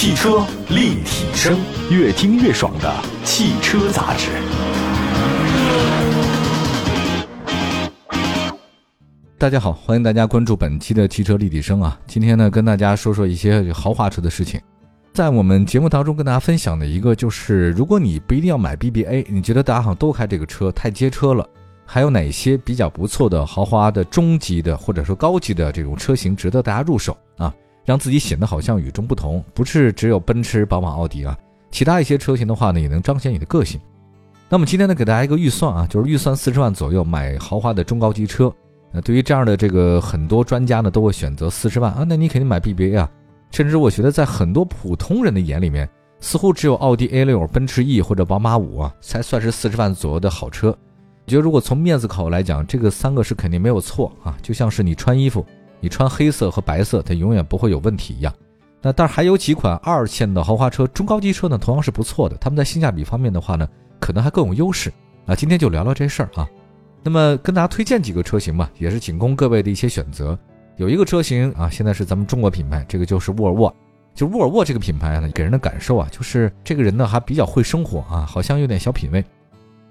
汽车立体声，越听越爽的汽车杂志。大家好，欢迎大家关注本期的汽车立体声啊！今天呢，跟大家说说一些豪华车的事情。在我们节目当中跟大家分享的一个就是，如果你不一定要买 BBA，你觉得大家好像都开这个车太街车了，还有哪些比较不错的豪华的中级的或者说高级的这种车型值得大家入手啊？让自己显得好像与众不同，不是只有奔驰、宝马、奥迪啊，其他一些车型的话呢，也能彰显你的个性。那么今天呢，给大家一个预算啊，就是预算四十万左右买豪华的中高级车。那对于这样的这个很多专家呢，都会选择四十万啊，那你肯定买 BBA 啊。甚至我觉得在很多普通人的眼里面，似乎只有奥迪 A 六、奔驰 E 或者宝马五啊，才算是四十万左右的好车。我觉得如果从面子考虑来讲，这个三个是肯定没有错啊，就像是你穿衣服。你穿黑色和白色，它永远不会有问题一样。那但是还有几款二线的豪华车、中高级车呢，同样是不错的。他们在性价比方面的话呢，可能还更有优势。啊，今天就聊聊这事儿啊。那么跟大家推荐几个车型吧，也是仅供各位的一些选择。有一个车型啊，现在是咱们中国品牌，这个就是沃尔沃。就沃尔沃这个品牌呢，给人的感受啊，就是这个人呢还比较会生活啊，好像有点小品位。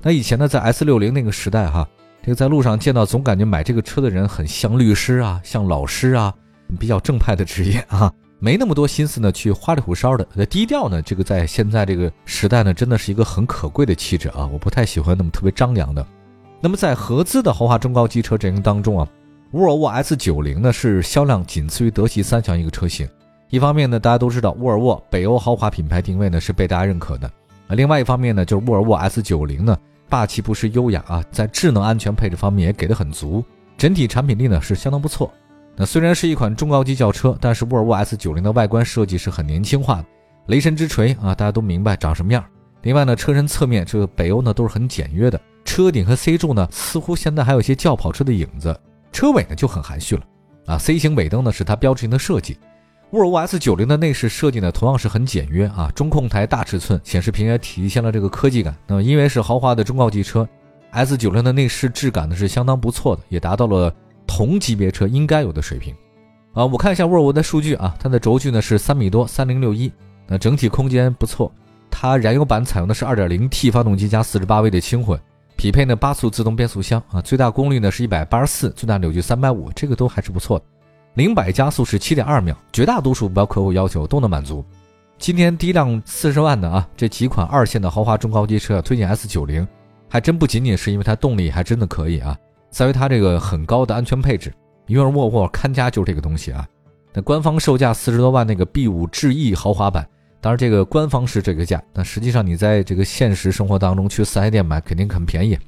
那以前呢，在 S 六零那个时代哈。这个在路上见到，总感觉买这个车的人很像律师啊，像老师啊，比较正派的职业啊，没那么多心思呢去花里胡哨的。那低调呢，这个在现在这个时代呢，真的是一个很可贵的气质啊。我不太喜欢那么特别张扬的。那么在合资的豪华中高级车阵营当中啊，沃尔沃 S90 呢是销量仅次于德系三强一个车型。一方面呢，大家都知道沃尔沃北欧豪华品牌定位呢是被大家认可的啊。另外一方面呢，就是沃尔沃 S90 呢。霸气不失优雅啊，在智能安全配置方面也给的很足，整体产品力呢是相当不错。那虽然是一款中高级轿车，但是沃尔沃 S90 的外观设计是很年轻化的，雷神之锤啊，大家都明白长什么样。另外呢，车身侧面这个北欧呢都是很简约的，车顶和 C 柱呢似乎现在还有一些轿跑车的影子，车尾呢就很含蓄了啊。C 型尾灯呢是它标志性的设计。沃尔沃 S90 的内饰设计呢，同样是很简约啊，中控台大尺寸，显示屏也体现了这个科技感。那么因为是豪华的中高级车，S90 的内饰质感呢是相当不错的，也达到了同级别车应该有的水平。啊，我看一下沃尔沃的数据啊，它的轴距呢是三米多，三零六一，那整体空间不错。它燃油版采用的是 2.0T 发动机加48 V 的轻混，匹配呢八速自动变速箱啊，最大功率呢是一百八十四，最大扭矩三百五，这个都还是不错的。零百加速是七点二秒，绝大多数目标客户要求都能满足。今天第一辆四十万的啊，这几款二线的豪华中高级车推荐 S 九零，还真不仅仅是因为它动力还真的可以啊，在于它这个很高的安全配置。因为沃尔沃看家就是这个东西啊。那官方售价四十多万那个 B 五智逸豪华版，当然这个官方是这个价，那实际上你在这个现实生活当中去四 S 店买肯定很便宜。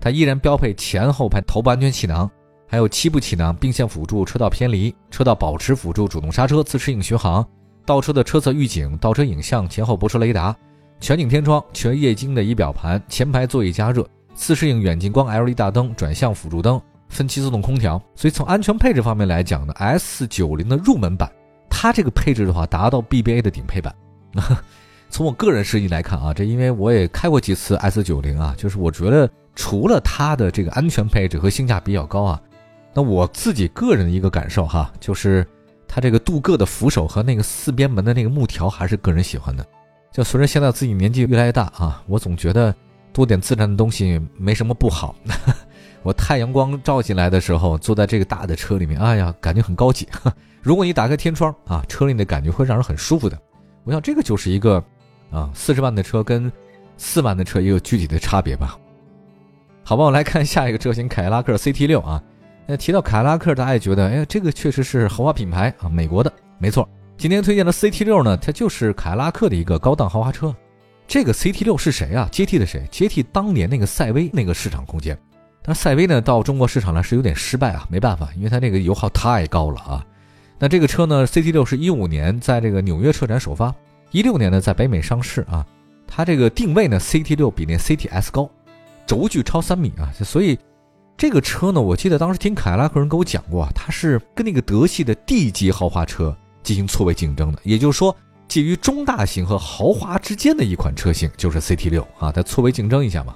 它依然标配前后排头部安全气囊。还有七部气囊、并线辅助、车道偏离、车道保持辅助、主动刹车、自适应巡航、倒车的车侧预警、倒车影像、前后泊车雷达、全景天窗、全液晶的仪表盘、前排座椅加热、自适应远近光 LED 大灯、转向辅助灯、分期自动空调。所以从安全配置方面来讲呢，S 九零的入门版，它这个配置的话达到 BBA 的顶配版。从我个人实际来看啊，这因为我也开过几次 S 九零啊，就是我觉得除了它的这个安全配置和性价比较高啊。那我自己个人的一个感受哈，就是它这个镀铬的扶手和那个四边门的那个木条还是个人喜欢的。就随着现在自己年纪越来越大啊，我总觉得多点自然的东西没什么不好。我太阳光照进来的时候，坐在这个大的车里面，哎呀，感觉很高级。如果你打开天窗啊，车里的感觉会让人很舒服的。我想这个就是一个啊，四十万的车跟四万的车也有具体的差别吧。好吧，我来看下一个车型凯迪拉克 CT 六啊。那提到凯迪拉克，大家也觉得，哎，这个确实是豪华品牌啊，美国的，没错。今天推荐的 CT 六呢，它就是凯迪拉克的一个高档豪华车。这个 CT 六是谁啊？接替的谁？接替当年那个赛威那个市场空间。但赛威呢，到中国市场呢是有点失败啊，没办法，因为它那个油耗太高了啊。那这个车呢，CT 六是一五年在这个纽约车展首发，一六年呢在北美上市啊。它这个定位呢，CT 六比那 CTS 高，轴距超三米啊，所以。这个车呢，我记得当时听凯迪拉克人给我讲过，它是跟那个德系的 D 级豪华车进行错位竞争的，也就是说，介于中大型和豪华之间的一款车型，就是 CT 六啊，它错位竞争一下嘛。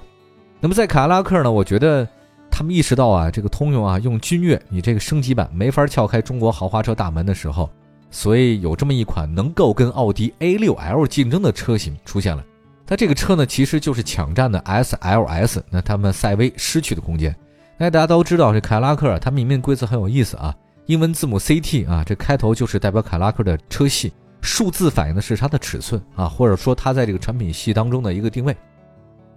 那么在凯迪拉克呢，我觉得他们意识到啊，这个通用啊用君越，你这个升级版没法撬开中国豪华车大门的时候所以有这么一款能够跟奥迪 A6L 竞争的车型出现了。它这个车呢，其实就是抢占的 SLS，那他们赛威失去的空间。那大家都知道，这凯迪拉克它命名规则很有意思啊，英文字母 CT 啊，这开头就是代表凯迪拉克的车系，数字反映的是它的尺寸啊，或者说它在这个产品系当中的一个定位。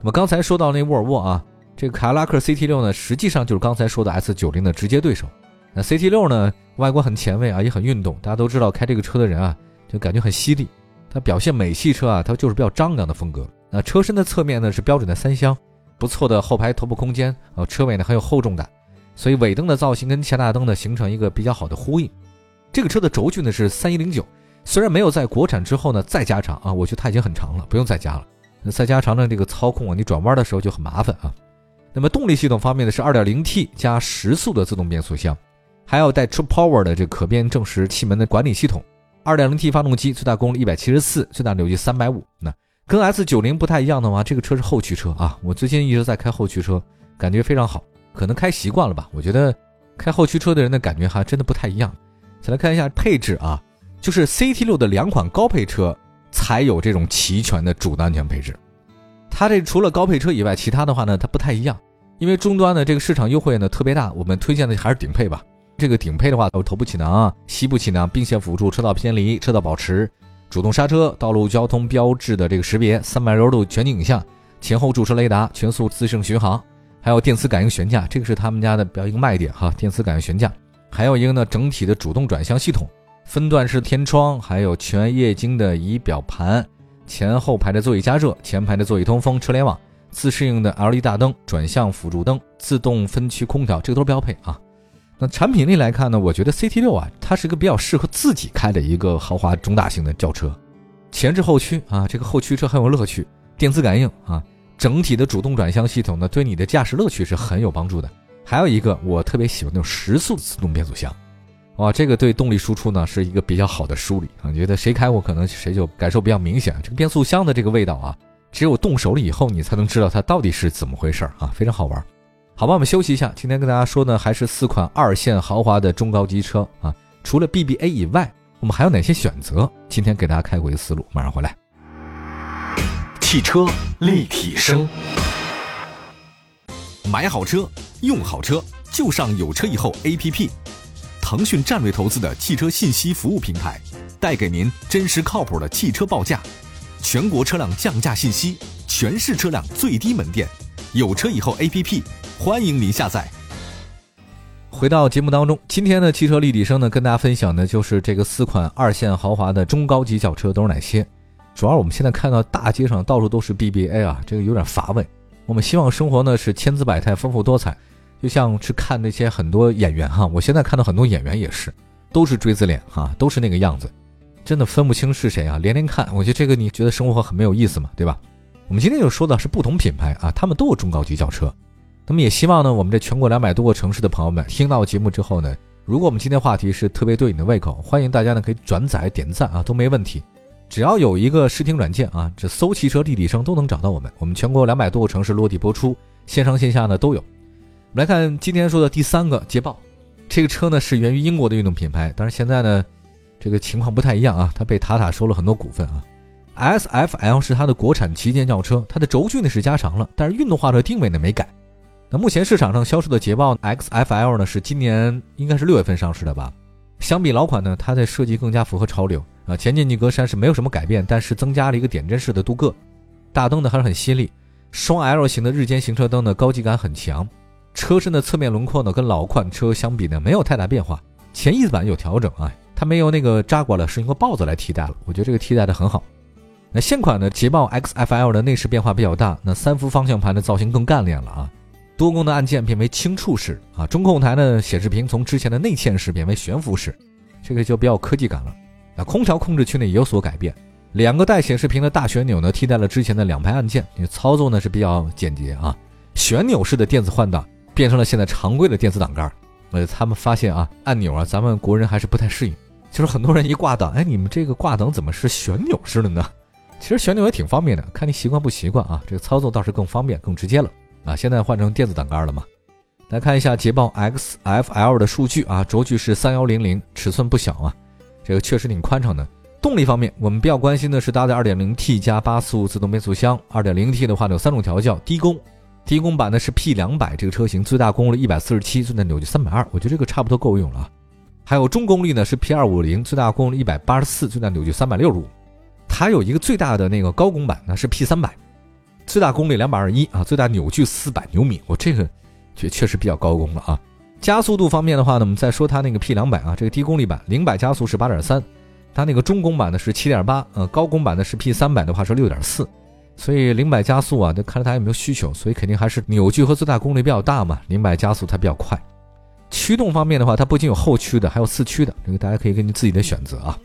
那么刚才说到那沃尔沃啊，这个凯迪拉克 CT6 呢，实际上就是刚才说的 S90 的直接对手。那 CT6 呢，外观很前卫啊，也很运动。大家都知道，开这个车的人啊，就感觉很犀利。它表现美系车啊，它就是比较张扬的风格。那车身的侧面呢是标准的三厢，不错的后排头部空间啊，车尾呢很有厚重感，所以尾灯的造型跟前大灯呢形成一个比较好的呼应。这个车的轴距呢是三一零九，虽然没有在国产之后呢再加长啊，我觉得它已经很长了，不用再加了。再加长呢，这个操控啊，你转弯的时候就很麻烦啊。那么动力系统方面呢是二点零 T 加十速的自动变速箱。还要带 True Power 的这可变正时气门的管理系统，2.0T 发动机最大功率174，最大扭矩350。那跟 S90 不太一样的话，这个车是后驱车啊。我最近一直在开后驱车，感觉非常好，可能开习惯了吧。我觉得开后驱车的人的感觉还真的不太一样。再来看一下配置啊，就是 CT6 的两款高配车才有这种齐全的主动安全配置。它这除了高配车以外，其他的话呢，它不太一样。因为终端的这个市场优惠呢特别大，我们推荐的还是顶配吧。这个顶配的话，有头部气囊、膝部气囊、并线辅助、车道偏离、车道保持、主动刹车、道路交通标志的这个识别、三百六十度全景影像、前后驻车雷达、全速自适应巡航，还有电磁感应悬架，这个是他们家的比较一个卖点哈。电磁感应悬架，还有一个呢，整体的主动转向系统、分段式天窗，还有全液晶的仪表盘、前后排的座椅加热、前排的座椅通风、车联网、自适应的 LED 大灯、转向辅助灯、自动分区空调，这个都是标配啊。那产品力来看呢，我觉得 CT 六啊，它是一个比较适合自己开的一个豪华中大型的轿车，前置后驱啊，这个后驱车很有乐趣，电磁感应啊，整体的主动转向系统呢，对你的驾驶乐趣是很有帮助的。还有一个我特别喜欢那种十速自动变速箱，哇，这个对动力输出呢是一个比较好的梳理啊，觉得谁开过可能谁就感受比较明显。这个变速箱的这个味道啊，只有动手了以后你才能知道它到底是怎么回事啊，非常好玩。好吧，我们休息一下。今天跟大家说呢，还是四款二线豪华的中高级车啊。除了 BBA 以外，我们还有哪些选择？今天给大家开过一个思路，马上回来。汽车立体声，买好车，用好车，就上有车以后 APP。腾讯战略投资的汽车信息服务平台，带给您真实靠谱的汽车报价，全国车辆降价信息，全市车辆最低门店。有车以后 APP。欢迎您下载。回到节目当中，今天的汽车立体声呢，跟大家分享的就是这个四款二线豪华的中高级轿车都是哪些。主要我们现在看到大街上到处都是 BBA 啊，这个有点乏味。我们希望生活呢是千姿百态、丰富多彩，就像是看那些很多演员哈。我现在看到很多演员也是，都是锥子脸哈，都是那个样子，真的分不清是谁啊，连连看。我觉得这个你觉得生活很没有意思嘛，对吧？我们今天就说的是不同品牌啊，他们都有中高级轿车。那么也希望呢，我们这全国两百多个城市的朋友们听到节目之后呢，如果我们今天话题是特别对你的胃口，欢迎大家呢可以转载点赞啊，都没问题。只要有一个视听软件啊，这搜汽车立体声都能找到我们。我们全国两百多个城市落地播出，线上线下呢都有。我们来看今天说的第三个捷豹，这个车呢是源于英国的运动品牌，但是现在呢这个情况不太一样啊，它被塔塔收了很多股份啊。SFL 是它的国产旗舰轿车，它的轴距呢是加长了，但是运动化的定位呢没改。那目前市场上销售的捷豹 XFL 呢，是今年应该是六月份上市的吧？相比老款呢，它的设计更加符合潮流啊。前进气格栅是没有什么改变，但是增加了一个点阵式的镀铬。大灯呢还是很犀利，双 L 型的日间行车灯呢高级感很强。车身的侧面轮廓呢跟老款车相比呢没有太大变化。前翼子板有调整啊，它没有那个扎挂了，是用个豹子来替代了。我觉得这个替代的很好。那现款的捷豹 XFL 的内饰变化比较大，那三幅方向盘的造型更干练了啊。多功能按键变为轻触式啊，中控台呢显示屏从之前的内嵌式变为悬浮式，这个就比较科技感了。那空调控制区呢也有所改变，两个带显示屏的大旋钮呢替代了之前的两排按键，操作呢是比较简洁啊。旋钮式的电子换挡变成了现在常规的电子挡杆。呃，他们发现啊，按钮啊，咱们国人还是不太适应，就是很多人一挂档，哎，你们这个挂档怎么是旋钮式的呢？其实旋钮也挺方便的，看你习惯不习惯啊。这个操作倒是更方便、更直接了。啊，现在换成电子挡杆了嘛？来看一下捷豹 XFL 的数据啊，轴距是三幺零零，尺寸不小啊。这个确实挺宽敞的。动力方面，我们比较关心的是搭载 2.0T 加八速自动变速箱。2.0T 的话呢有三种调教，低功，低功版呢是 P200 这个车型，最大功率147，最大扭矩320，我觉得这个差不多够用了。还有中功率呢是 P250，最大功率184，最大扭矩365。它有一个最大的那个高功版呢是 P300，最大功率221啊，最大扭矩400牛米，我这个确确实比较高功了啊。加速度方面的话呢，我们再说它那个 P200 啊，这个低功率版零百加速是8.3。它那个中功版的是七点八，呃，高功版的是 P 三百的话是六点四，所以零百加速啊，就看它有没有需求，所以肯定还是扭矩和最大功率比较大嘛，零百加速它比较快。驱动方面的话，它不仅有后驱的，还有四驱的，这个大家可以根据自己的选择啊。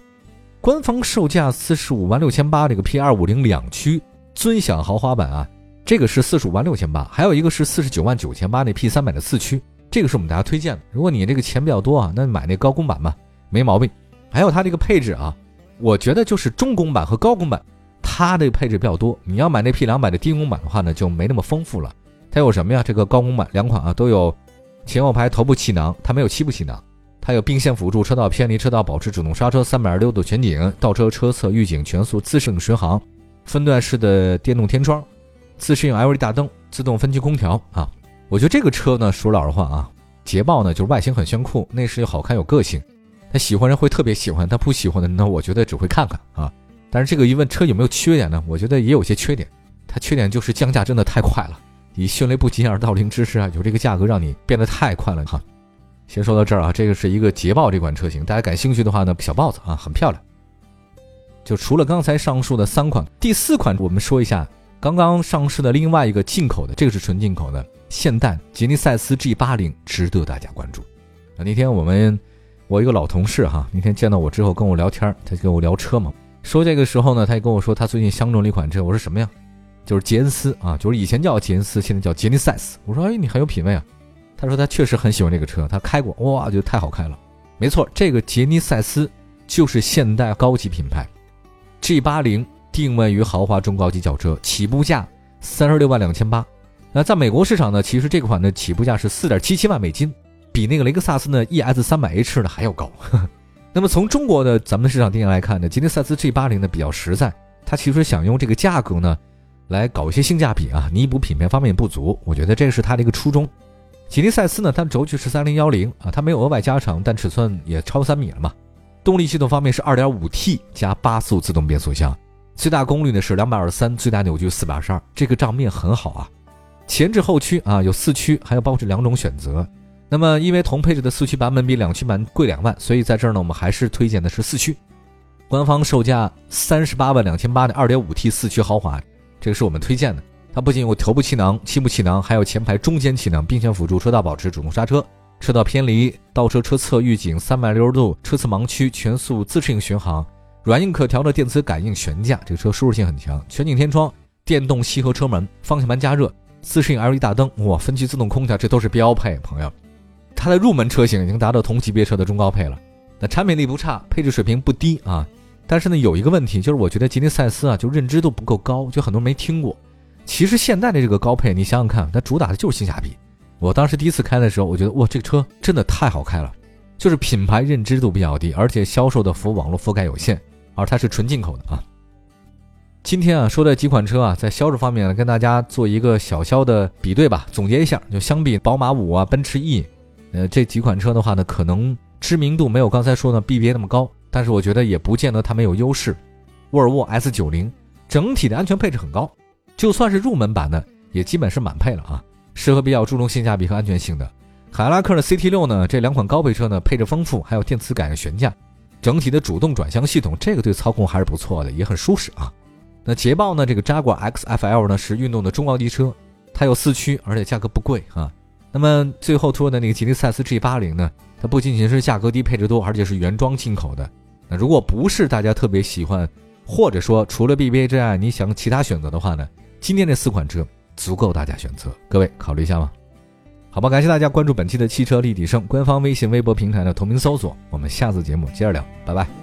官方售价四十五万六千八，这个 P 二五零两驱尊享豪华版啊，这个是四十五万六千八，还有一个是四十九万九千八那 P 三百的四驱，这个是我们大家推荐的。如果你这个钱比较多啊，那买那高功版吧，没毛病。还有它这个配置啊，我觉得就是中功版和高功版，它的配置比较多。你要买那 P 两百的低功版的话呢，就没那么丰富了。它有什么呀？这个高功版两款啊，都有前后排头部气囊，它没有七部气囊。它有并线辅助、车道偏离、车道保持、主动刹车、三百二十六度全景、倒车车侧预警、全速自适应巡航、分段式的电动天窗、自适应 LED 大灯、自动分区空调啊。我觉得这个车呢，说老实话啊，捷豹呢就是外形很炫酷，内饰又好看有个性。他喜欢人会特别喜欢，他不喜欢的人呢，我觉得只会看看啊。但是这个一问车有没有缺点呢？我觉得也有些缺点。它缺点就是降价真的太快了，以迅雷不及掩耳盗铃之势啊，有这个价格让你变得太快了哈。先说到这儿啊，这个是一个捷豹这款车型，大家感兴趣的话呢，小豹子啊，很漂亮。就除了刚才上述的三款，第四款我们说一下刚刚上市的另外一个进口的，这个是纯进口的现代吉尼赛斯 G80，值得大家关注。啊，那天我们。我一个老同事哈，那天见到我之后跟我聊天，他就跟我聊车嘛。说这个时候呢，他也跟我说他最近相中了一款车。我说什么呀？就是杰恩斯啊，就是以前叫杰恩斯，现在叫杰尼赛斯。我说哎，你很有品位啊。他说他确实很喜欢这个车，他开过，哇，觉得太好开了。没错，这个杰尼赛斯就是现代高级品牌，G80 定位于豪华中高级轿车，起步价三十六万两千八。那在美国市场呢，其实这款的起步价是四点七七万美金。比那个雷克萨斯呢 ES 三百 H 呢还要高。那么从中国的咱们市场定价来看呢，吉利赛斯 G 八零呢比较实在，它其实想用这个价格呢来搞一些性价比啊，弥补品牌方面不足。我觉得这是它的一个初衷。吉利赛斯呢，它轴距是三零幺零啊，它没有额外加长，但尺寸也超三米了嘛。动力系统方面是二点五 T 加八速自动变速箱，最大功率呢是两百二十三，最大扭矩四百二十二，这个账面很好啊。前置后驱啊有四驱，还有包括这两种选择。那么，因为同配置的四驱版本比两驱版贵两万，所以在这儿呢，我们还是推荐的是四驱。官方售价三十八万两千八的二点五 T 四驱豪华，这个是我们推荐的。它不仅有头部气囊、七部气囊，还有前排中间气囊、并线辅助、车道保持、主动刹车、车道偏离、倒车车侧预警、三百六十度车侧盲区、全速自适应巡航、软硬可调的电磁感应悬架，这个车舒适性很强。全景天窗、电动吸合车门、方向盘加热、自适应 LED 大灯，哇，分区自动空调，这都是标配，朋友。它的入门车型已经达到同级别车的中高配了，那产品力不差，配置水平不低啊。但是呢，有一个问题，就是我觉得吉尼赛斯啊，就认知度不够高，就很多人没听过。其实现在的这个高配，你想想看，它主打的就是性价比。我当时第一次开的时候，我觉得哇，这个车真的太好开了，就是品牌认知度比较低，而且销售的服务网络覆盖有限，而它是纯进口的啊。今天啊，说的几款车啊，在销售方面呢，跟大家做一个小小的比对吧，总结一下，就相比宝马五啊、奔驰 E。呃，这几款车的话呢，可能知名度没有刚才说的 BBA 那么高，但是我觉得也不见得它没有优势。沃尔沃 S90 整体的安全配置很高，就算是入门版的，也基本是满配了啊，适合比较注重性价比和安全性的。海拉克的 CT6 呢，这两款高配车呢，配置丰富，还有电磁感应悬架，整体的主动转向系统，这个对操控还是不错的，也很舒适啊。那捷豹呢，这个扎果 XFL 呢，是运动的中高级车，它有四驱，而且价格不贵啊。那么最后说的那个吉利赛斯 G80 呢，它不仅仅是价格低、配置多，而且是原装进口的。那如果不是大家特别喜欢，或者说除了 BBA 之外，你想其他选择的话呢，今天这四款车足够大家选择。各位考虑一下吗？好吧，感谢大家关注本期的汽车立体声官方微信、微博平台的同名搜索。我们下次节目接着聊，拜拜。